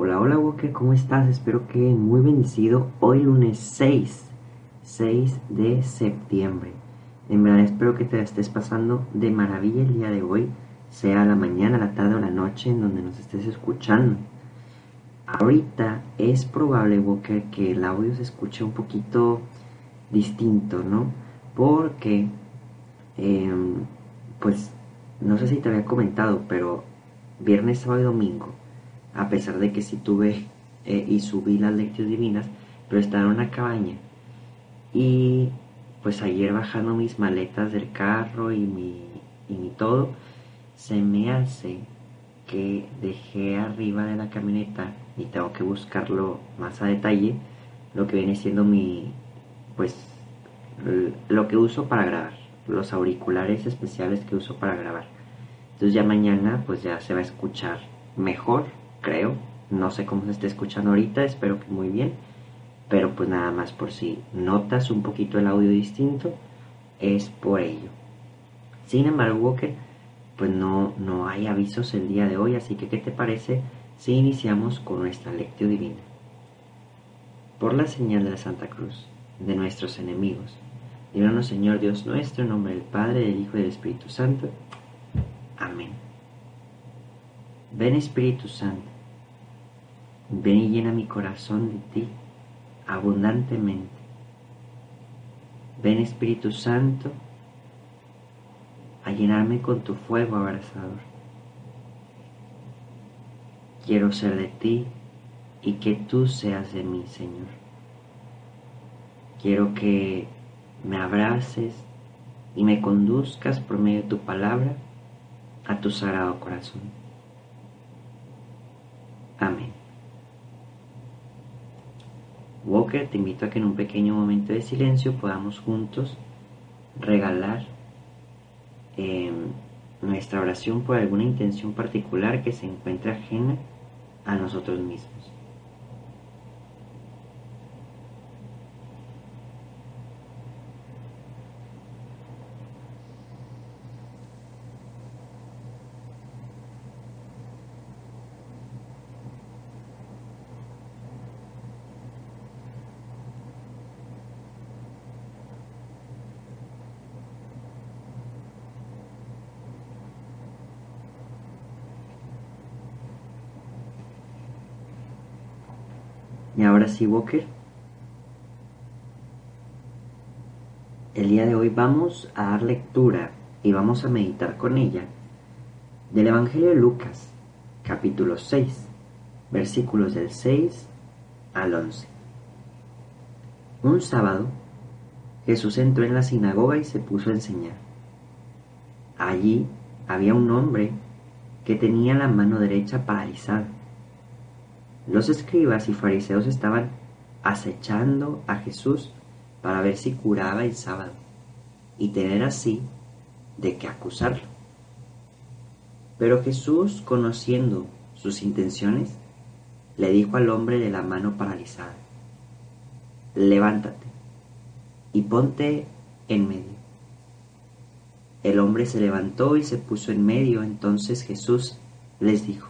Hola, hola Walker, ¿cómo estás? Espero que muy bendecido. Hoy lunes 6, 6 de septiembre. En verdad espero que te estés pasando de maravilla el día de hoy, sea la mañana, la tarde o la noche en donde nos estés escuchando. Ahorita es probable, Walker, que el audio se escuche un poquito distinto, ¿no? Porque, em, pues, no sé si te había comentado, pero viernes, sábado y domingo, a pesar de que sí tuve eh, y subí las lecciones divinas, pero estaba en una cabaña. Y pues ayer bajando mis maletas del carro y mi, y mi todo, se me hace que dejé arriba de la camioneta y tengo que buscarlo más a detalle, lo que viene siendo mi, pues, lo que uso para grabar, los auriculares especiales que uso para grabar. Entonces ya mañana pues ya se va a escuchar mejor, creo. No sé cómo se está escuchando ahorita, espero que muy bien pero pues nada más por si notas un poquito el audio distinto, es por ello. Sin embargo, Walker, pues no, no hay avisos el día de hoy, así que ¿qué te parece si iniciamos con nuestra lectio divina? Por la señal de la Santa Cruz, de nuestros enemigos, líbranos Señor Dios nuestro, en nombre del Padre, del Hijo y del Espíritu Santo. Amén. Ven Espíritu Santo, ven y llena mi corazón de ti abundantemente. Ven Espíritu Santo a llenarme con tu fuego abrasador. Quiero ser de ti y que tú seas de mí, Señor. Quiero que me abraces y me conduzcas por medio de tu palabra a tu sagrado corazón. Amén. Walker, te invito a que en un pequeño momento de silencio podamos juntos regalar em, nuestra oración por alguna intención particular que se encuentre ajena a nosotros mismos. Walker. El día de hoy vamos a dar lectura y vamos a meditar con ella del Evangelio de Lucas, capítulo 6, versículos del 6 al 11. Un sábado, Jesús entró en la sinagoga y se puso a enseñar. Allí había un hombre que tenía la mano derecha paralizada los escribas y fariseos estaban acechando a Jesús para ver si curaba el sábado y tener así de qué acusarlo. Pero Jesús, conociendo sus intenciones, le dijo al hombre de la mano paralizada, levántate y ponte en medio. El hombre se levantó y se puso en medio, entonces Jesús les dijo,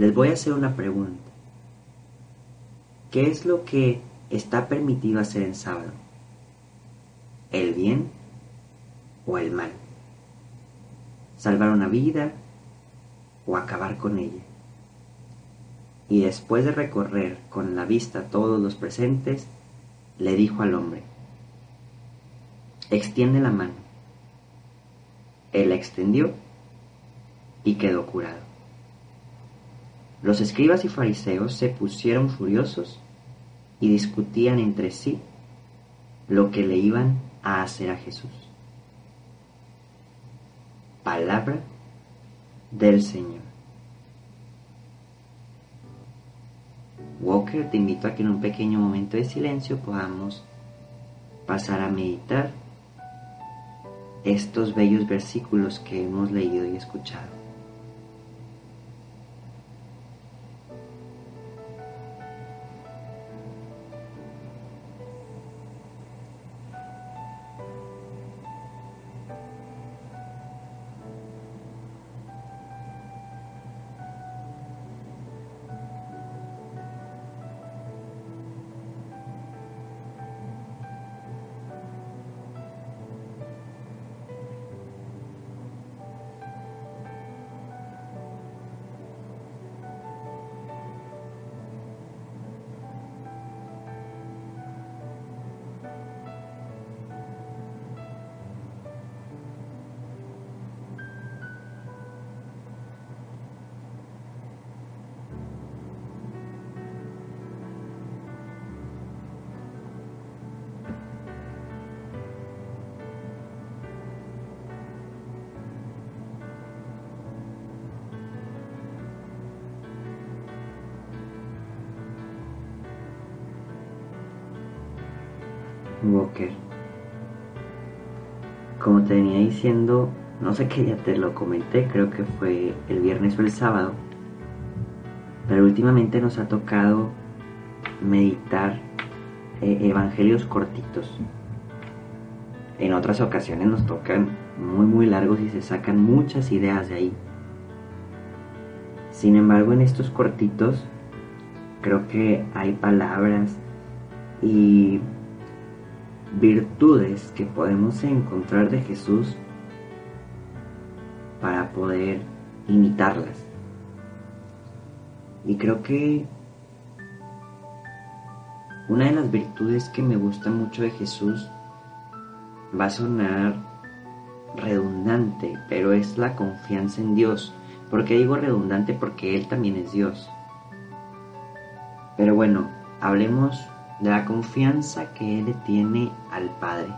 les voy a hacer una pregunta. ¿Qué es lo que está permitido hacer en sábado? ¿El bien o el mal? ¿Salvar una vida o acabar con ella? Y después de recorrer con la vista todos los presentes, le dijo al hombre, extiende la mano. Él la extendió y quedó curado. Los escribas y fariseos se pusieron furiosos y discutían entre sí lo que le iban a hacer a Jesús. Palabra del Señor. Walker, te invito a que en un pequeño momento de silencio podamos pasar a meditar estos bellos versículos que hemos leído y escuchado. Walker. Como te venía diciendo, no sé qué día te lo comenté, creo que fue el viernes o el sábado, pero últimamente nos ha tocado meditar eh, evangelios cortitos. En otras ocasiones nos tocan muy muy largos y se sacan muchas ideas de ahí. Sin embargo, en estos cortitos creo que hay palabras y virtudes que podemos encontrar de Jesús para poder imitarlas. Y creo que una de las virtudes que me gusta mucho de Jesús va a sonar redundante, pero es la confianza en Dios. ¿Por qué digo redundante? Porque Él también es Dios. Pero bueno, hablemos de la confianza que Él tiene al Padre.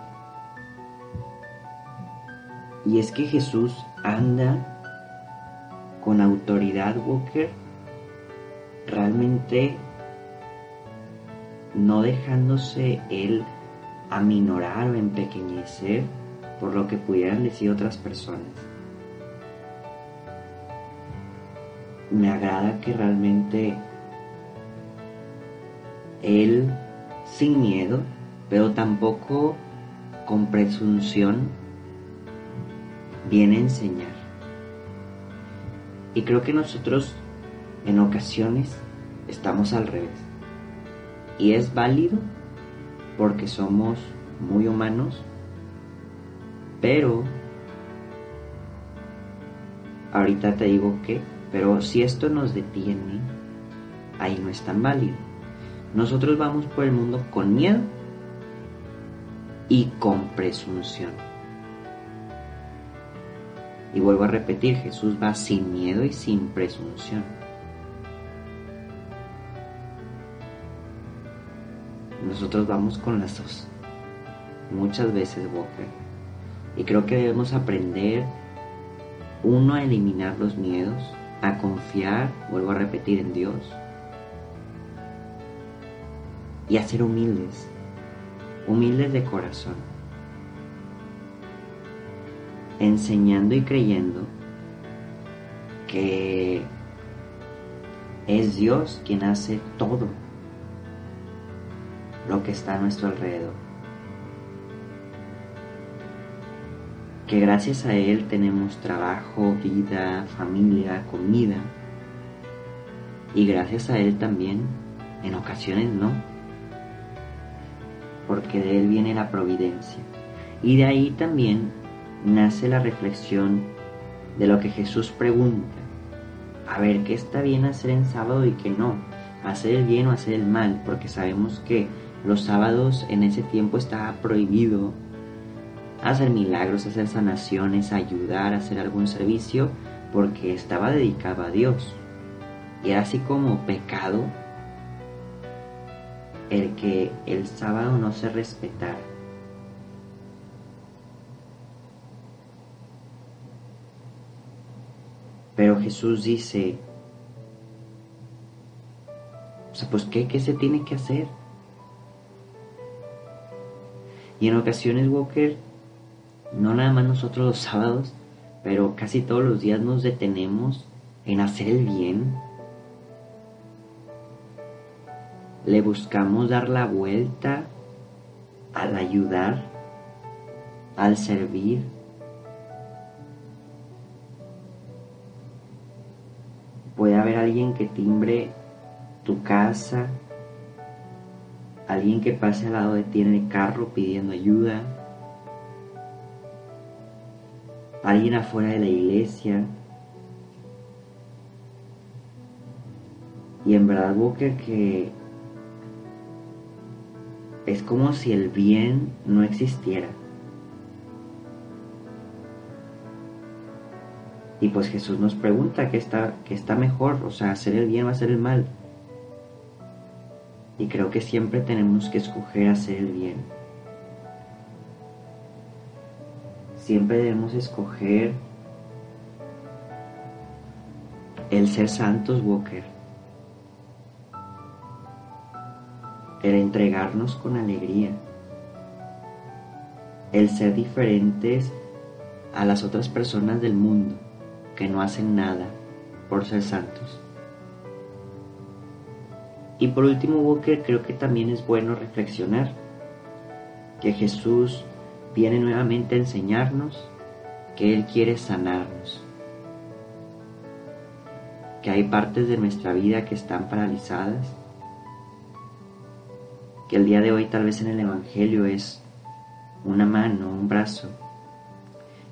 Y es que Jesús anda con autoridad, Walker, realmente no dejándose Él aminorar o empequeñecer por lo que pudieran decir otras personas. Me agrada que realmente Él sin miedo, pero tampoco con presunción, viene a enseñar. Y creo que nosotros en ocasiones estamos al revés. Y es válido porque somos muy humanos, pero ahorita te digo que, pero si esto nos detiene, ahí no es tan válido. Nosotros vamos por el mundo con miedo y con presunción. Y vuelvo a repetir, Jesús va sin miedo y sin presunción. Nosotros vamos con las dos. Muchas veces, Walker. Y creo que debemos aprender, uno, a eliminar los miedos, a confiar, vuelvo a repetir, en Dios y a ser humildes, humildes de corazón, enseñando y creyendo que es Dios quien hace todo lo que está a nuestro alrededor. Que gracias a Él tenemos trabajo, vida, familia, comida. Y gracias a Él también, en ocasiones no porque de Él viene la providencia. Y de ahí también nace la reflexión de lo que Jesús pregunta. A ver, ¿qué está bien hacer en sábado y qué no? ¿Hacer el bien o hacer el mal? Porque sabemos que los sábados en ese tiempo estaba prohibido hacer milagros, hacer sanaciones, ayudar, hacer algún servicio, porque estaba dedicado a Dios. Y era así como pecado el que el sábado no se respetara. Pero Jesús dice, O sea, pues ¿qué, qué se tiene que hacer? Y en ocasiones, Walker, no nada más nosotros los sábados, pero casi todos los días nos detenemos en hacer el bien. Le buscamos dar la vuelta al ayudar, al servir. Puede haber alguien que timbre tu casa, alguien que pase al lado de ti en el carro pidiendo ayuda, alguien afuera de la iglesia. Y en verdad, Walker, que es como si el bien no existiera. Y pues Jesús nos pregunta qué está, está mejor, o sea, hacer el bien o hacer el mal. Y creo que siempre tenemos que escoger hacer el bien. Siempre debemos escoger el ser santos, Walker. El entregarnos con alegría. El ser diferentes a las otras personas del mundo que no hacen nada por ser santos. Y por último, Walker, creo que también es bueno reflexionar que Jesús viene nuevamente a enseñarnos que Él quiere sanarnos, que hay partes de nuestra vida que están paralizadas, que el día de hoy tal vez en el Evangelio es una mano, un brazo,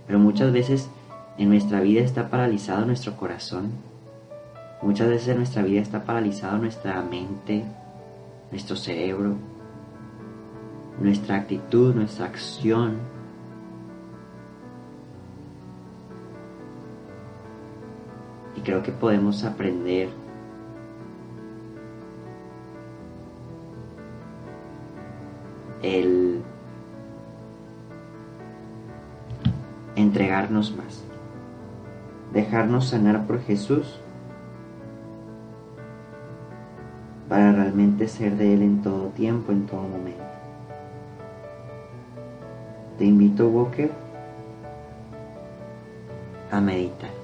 pero muchas veces en nuestra vida está paralizado nuestro corazón, muchas veces en nuestra vida está paralizado nuestra mente, nuestro cerebro, nuestra actitud, nuestra acción. Y creo que podemos aprender el entregarnos más, dejarnos sanar por Jesús para realmente ser de Él en todo tiempo, en todo momento. Te invito, Walker, a meditar.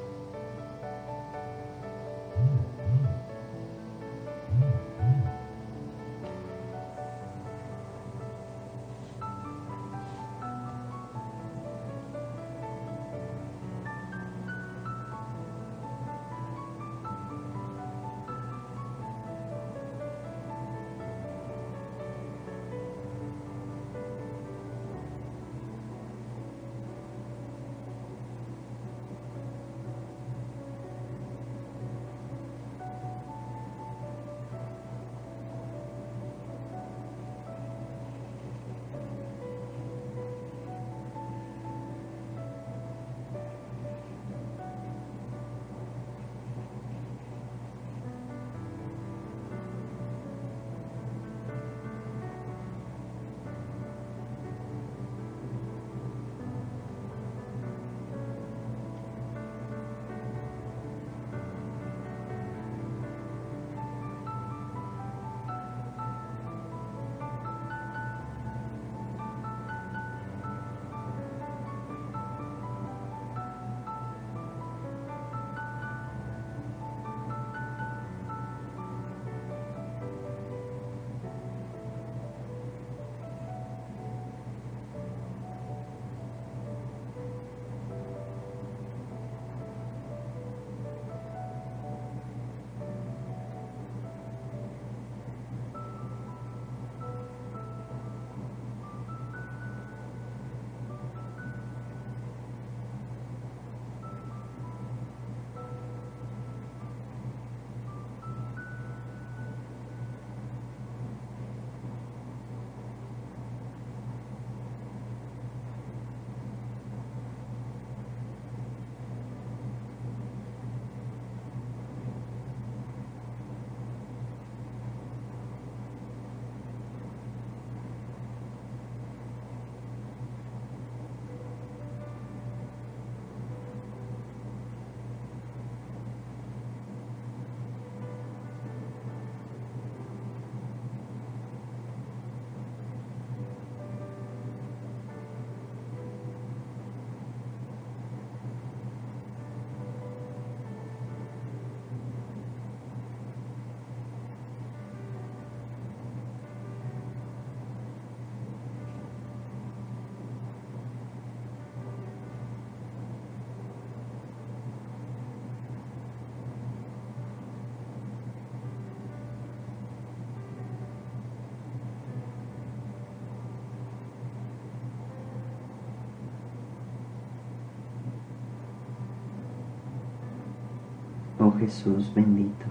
Jesús bendito,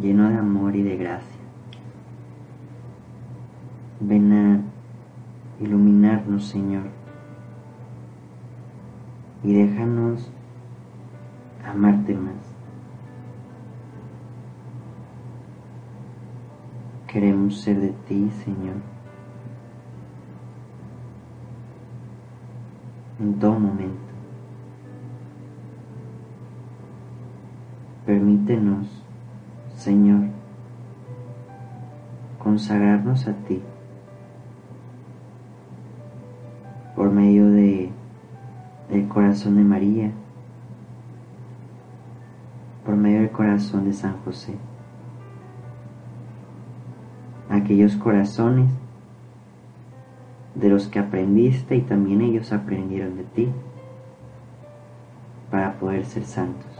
lleno de amor y de gracia, ven a iluminarnos, Señor, y déjanos amarte más. Queremos ser de ti, Señor, en todo momento. Señor, consagrarnos a ti por medio de el corazón de María, por medio del corazón de San José. Aquellos corazones de los que aprendiste y también ellos aprendieron de ti para poder ser santos.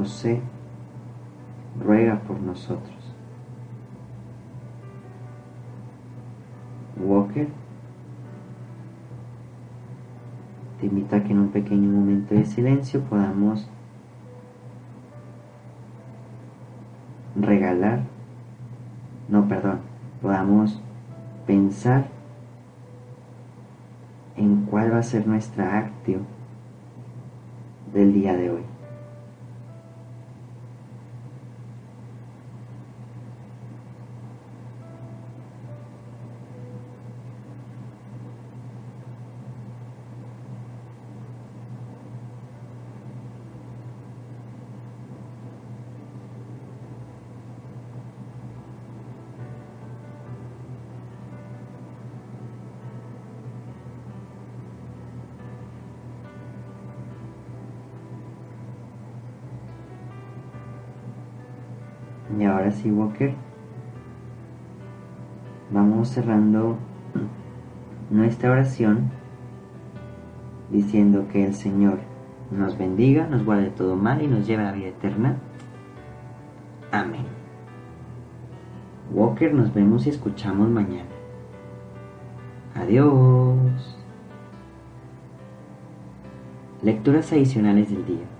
José, ruega por nosotros. Walker te invito a que en un pequeño momento de silencio podamos regalar, no, perdón, podamos pensar en cuál va a ser nuestra actio del día de hoy. Y ahora sí, Walker, vamos cerrando nuestra oración diciendo que el Señor nos bendiga, nos guarde todo mal y nos lleve a la vida eterna. Amén. Walker, nos vemos y escuchamos mañana. Adiós. Lecturas adicionales del día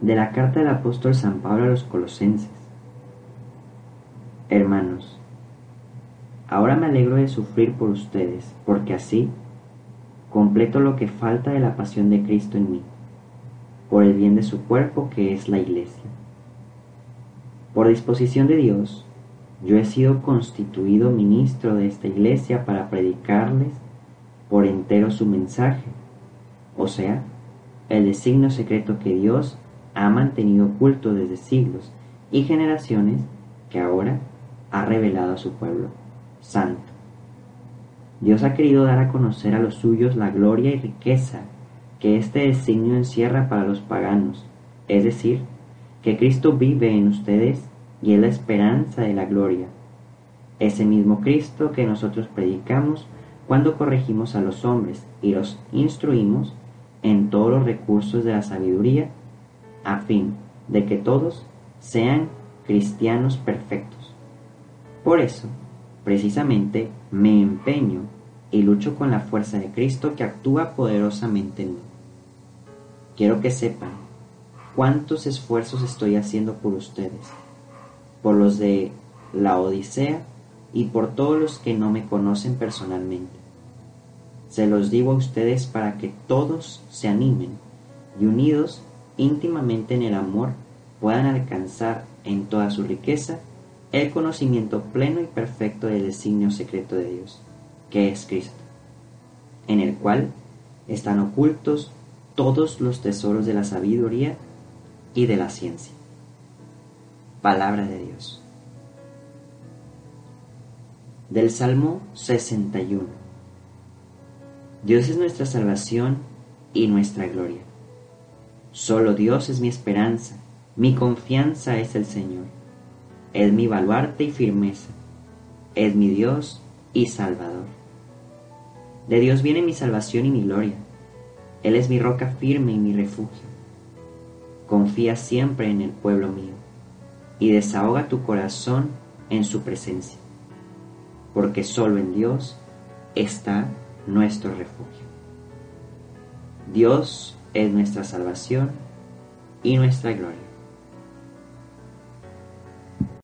de la carta del apóstol San Pablo a los colosenses. Hermanos, ahora me alegro de sufrir por ustedes, porque así completo lo que falta de la pasión de Cristo en mí, por el bien de su cuerpo que es la iglesia. Por disposición de Dios, yo he sido constituido ministro de esta iglesia para predicarles por entero su mensaje, o sea, el designio secreto que Dios ha mantenido oculto desde siglos y generaciones que ahora ha revelado a su pueblo santo. Dios ha querido dar a conocer a los suyos la gloria y riqueza que este designio encierra para los paganos, es decir, que Cristo vive en ustedes y es la esperanza de la gloria. Ese mismo Cristo que nosotros predicamos cuando corregimos a los hombres y los instruimos en todos los recursos de la sabiduría a fin de que todos sean cristianos perfectos. Por eso, precisamente, me empeño y lucho con la fuerza de Cristo que actúa poderosamente en mí. Quiero que sepan cuántos esfuerzos estoy haciendo por ustedes, por los de la Odisea y por todos los que no me conocen personalmente. Se los digo a ustedes para que todos se animen y unidos íntimamente en el amor puedan alcanzar en toda su riqueza el conocimiento pleno y perfecto del designio secreto de Dios, que es Cristo, en el cual están ocultos todos los tesoros de la sabiduría y de la ciencia. Palabra de Dios. Del Salmo 61. Dios es nuestra salvación y nuestra gloria. Solo Dios es mi esperanza, mi confianza es el Señor. Es mi baluarte y firmeza, es mi Dios y Salvador. De Dios viene mi salvación y mi gloria. Él es mi roca firme y mi refugio. Confía siempre en el pueblo mío y desahoga tu corazón en su presencia porque solo en Dios está nuestro refugio. Dios es nuestra salvación y nuestra gloria.